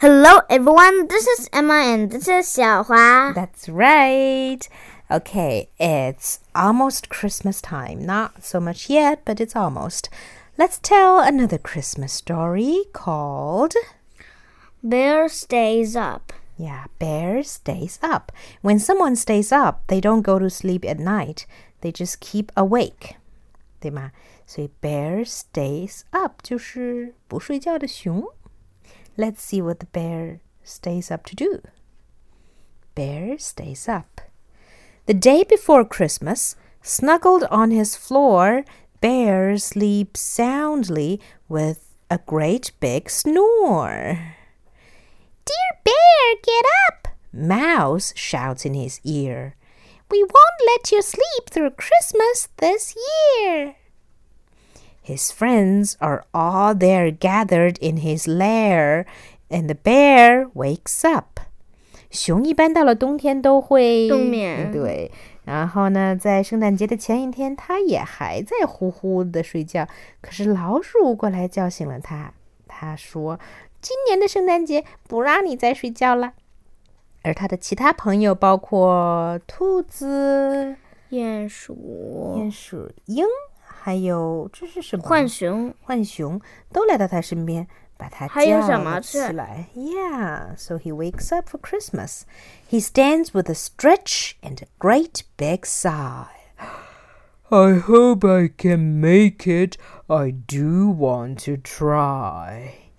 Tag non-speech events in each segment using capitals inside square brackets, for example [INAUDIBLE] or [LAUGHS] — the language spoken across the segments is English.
Hello, everyone. This is Emma, and this is Xiaohua. That's right. Okay, it's almost Christmas time. Not so much yet, but it's almost. Let's tell another Christmas story called Bear stays up. Yeah, bear stays up. When someone stays up, they don't go to sleep at night. They just keep awake. 对吗？所以 bear stays up 就是不睡觉的熊。 Let's see what the bear stays up to do. Bear stays up. The day before Christmas, snuggled on his floor, Bear sleeps soundly with a great big snore. Dear Bear, get up! Mouse shouts in his ear. We won't let you sleep through Christmas this year. His friends are all there gathered in his lair, and the bear wakes up. 熊一般到了冬天都会冬眠对。然后呢，在圣诞节的前一天，它也还在呼呼的睡觉。可是老鼠过来叫醒了它，它说：“今年的圣诞节不让你再睡觉了。”而它的其他朋友包括兔子、鼹鼠、鼹鼠、鹰，还有这是什么？浣熊、浣熊都来到他身边，把他还有叫什么了起是来。Yeah, so he wakes up for Christmas. He stands with a stretch and a great big sigh. I hope I can make it. I do want to try.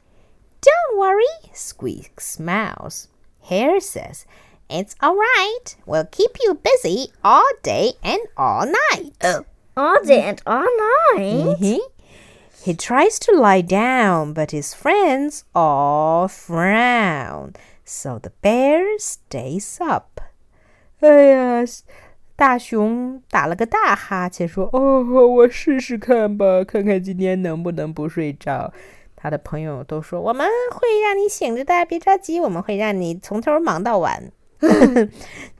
Don't worry, squeaks Mouse. Hare says, It's all right. We'll keep you busy all day and all night. all day and all night. Mhm. He tries to lie down, but his friends all frown. So the bear stays up. 哎呀，大熊打了个大哈欠，说：“哦，我试试看吧，看看今天能不能不睡着。”他的朋友都说：“我们会让你醒着的，别着急，我们会让你从头忙到晚。”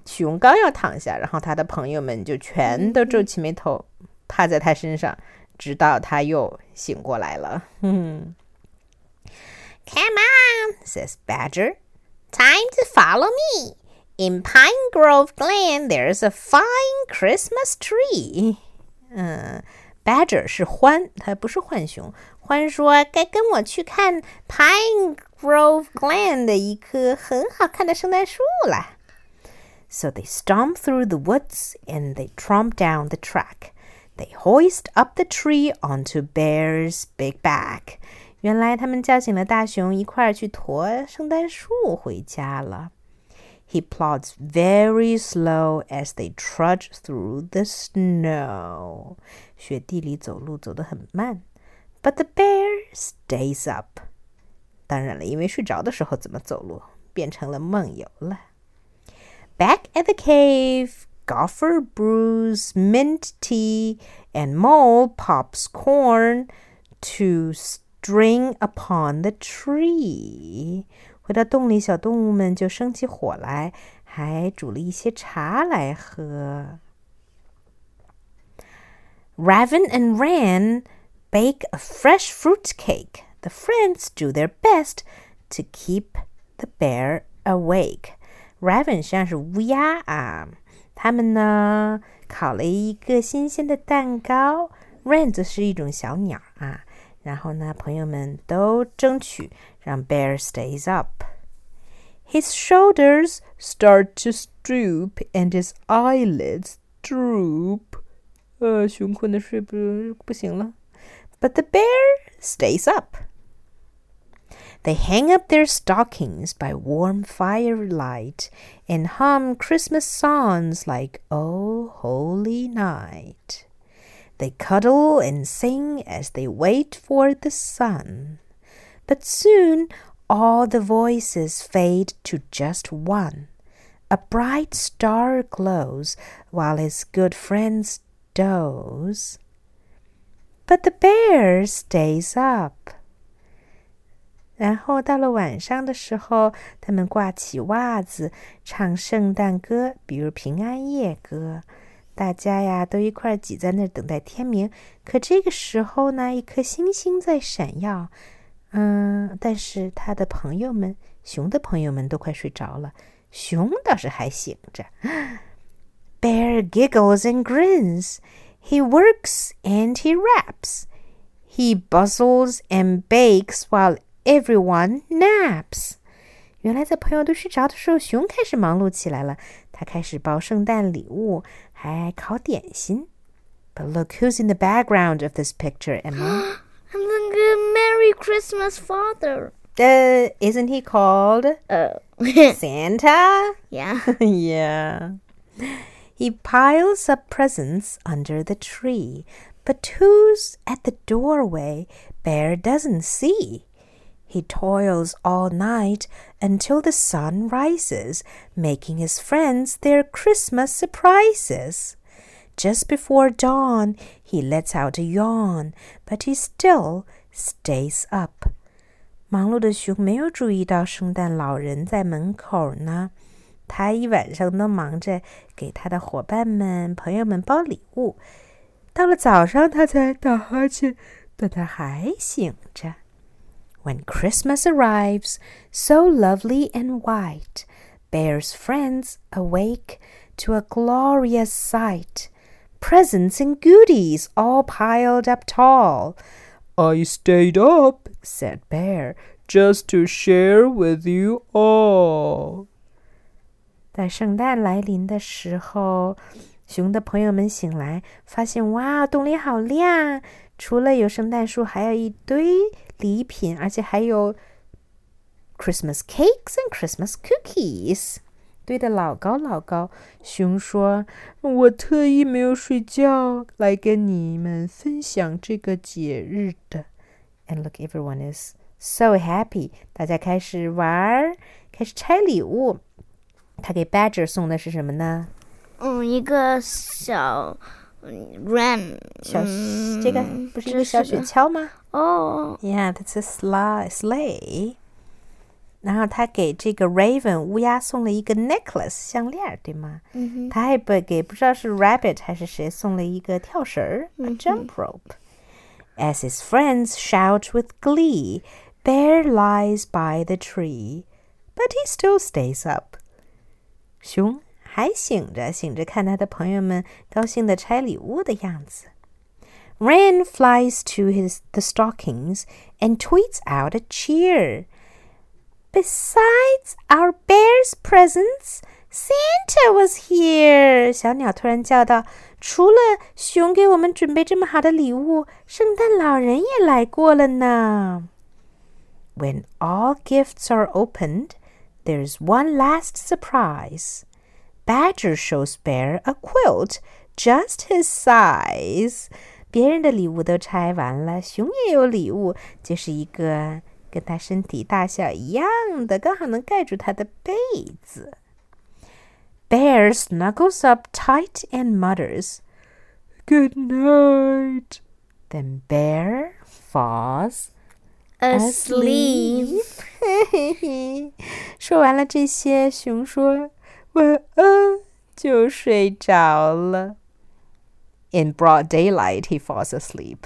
熊刚要躺下，然后他的朋友们就全都皱起眉头， 趴在他身上，直到他又醒过来了。嗯，Come [LAUGHS] on, says Badger. Time to follow me. In Pine Grove Glen, there's a fine Christmas tree. 嗯，Badger 是獾，它不是浣熊。獾说：“该跟我去看 Pine Grove Glen 的一棵很好看的圣诞树了。” So they stomp through the woods and they tromp down the track. They hoist up the tree onto Bear's big back. 原来他们叫醒了大熊，一块儿去驮圣诞树回家了。He plods very slow as they trudge through the snow. 雪地里走路走得很慢。But the bear stays up. 当然了，因为睡着的时候怎么走路，变成了梦游了。Back at the cave, Gopher brews mint tea, and Mole pops corn to string upon the tree. tree。回到洞里，小动物们就生起火来，还煮了一些茶来喝。Raven and Wren bake a fresh fruit cake. The friends do their best to keep the bear awake. Raven 实际上是乌鸦啊。他们呢烤了一个新鲜的蛋糕。Wren 则是一种小鸟啊。然后呢，朋友们都争取让 Bear stays up. His shoulders start to stoop and his eyelids droop. 呃，熊困的睡不不行了。But the bear stays up. They hang up their stockings by warm firelight and hum Christmas songs like Oh Holy Night. They cuddle and sing as they wait for the sun. But soon all the voices fade to just one. A bright star glows while his good friends doze. But the bear stays up. 然后到了晚上的时候，他们挂起袜子，唱圣诞歌，比如平安夜歌。大家呀都一块挤在那儿等待天明。可这个时候呢，一颗星星在闪耀。嗯，但是他的朋友们，熊的朋友们都快睡着了，熊倒是还醒着。Bear giggles and grins. He works and he raps. He bustles and bakes while everyone naps. 原来在朋友都睡着的时候，熊开始忙碌起来了。他开始包圣诞礼物，还烤点心。But look who's in the background of this picture, Emma. [GASPS] the Merry Christmas Father. Uh, isn't he called Oh. [LAUGHS] Santa? yeah. [LAUGHS] yeah. He piles up presents under the tree, but who's at the doorway Bear doesn't see. He toils all night until the sun rises, making his friends their Christmas surprises. Just before dawn, he lets out a yawn, but he still stays up. 忙碌的熊没有注意到圣诞老人在门口呢。他一晚上都忙着给他的伙伴们、朋友们包礼物，到了早上他才打哈欠，但他还醒着。 When Christmas arrives, so lovely and white, Bear's friends awake to a glorious sight. Presents and goodies all piled up tall. I stayed up, said Bear, just to share with you all. 在圣诞来临的时候，熊的朋友们醒来，发现哇，洞里好亮！除了有圣诞树，还有一堆 礼品，而且还有 Christmas cakes and Christmas cookies，堆得老高老高。熊说：“我特意没有睡觉来跟你们分享这个节日的。” And look, everyone is so happy。大家开始玩，开始拆礼物。他给 Badger 送的是什么呢？嗯，一个小 ram 小、这个不是一个小雪橇吗？哦， Yeah, that's a sleigh. sleigh. 然后他给这个 Raven 乌鸦送了一个 necklace 项链，对吗？嗯哼，他还不给不知道是 Rabbit 还是谁送了一个跳绳儿、a jump rope. As his friends shout with glee, Bear lies by the tree, but he still stays up. 熊 还醒着，醒着看他的朋友们高兴的拆礼物的样子。Wren flies to his the stockings and tweets out a cheer. Besides our bear's presents, Santa was here. 小鸟突然叫道：“除了熊给我们准备这么好的礼物，圣诞老人也来过了呢。” When all gifts are opened, there's one last surprise. Badger shows Bear a quilt just his size. 别人的礼物都拆完了，熊也有礼物，就是一个跟他身体大小一样的，刚好能盖住他的被子。Bear snuggles up tight and mutters, "Good night." Then Bear falls asleep。[LAUGHS] 嘿嘿嘿，说完了这些，熊说 [LAUGHS] 晚安，就睡着了。In broad daylight, he falls asleep.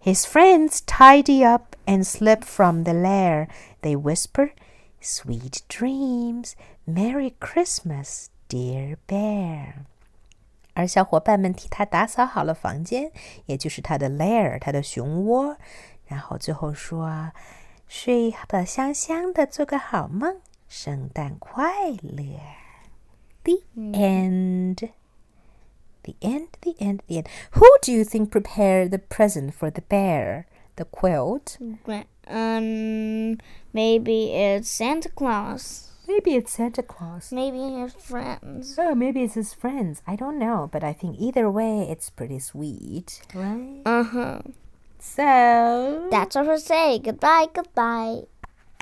His friends tidy up and slip from the lair. They whisper, Sweet dreams, Merry Christmas, dear bear. 而小伙伴们替他打扫好了房间，也就是他的 lair，他的熊窝。然后最后说：“睡得香香的，做个好梦，圣诞快乐。” The end. The end, the end, the end. Who do you think prepared the present for the bear? The quilt? Um, maybe it's Santa Claus. Maybe it's Santa Claus. Maybe his friends. Oh, maybe it's his friends. I don't know, but I think either way, it's pretty sweet, right? Uh huh. So, That's all for say. Goodbye, goodbye.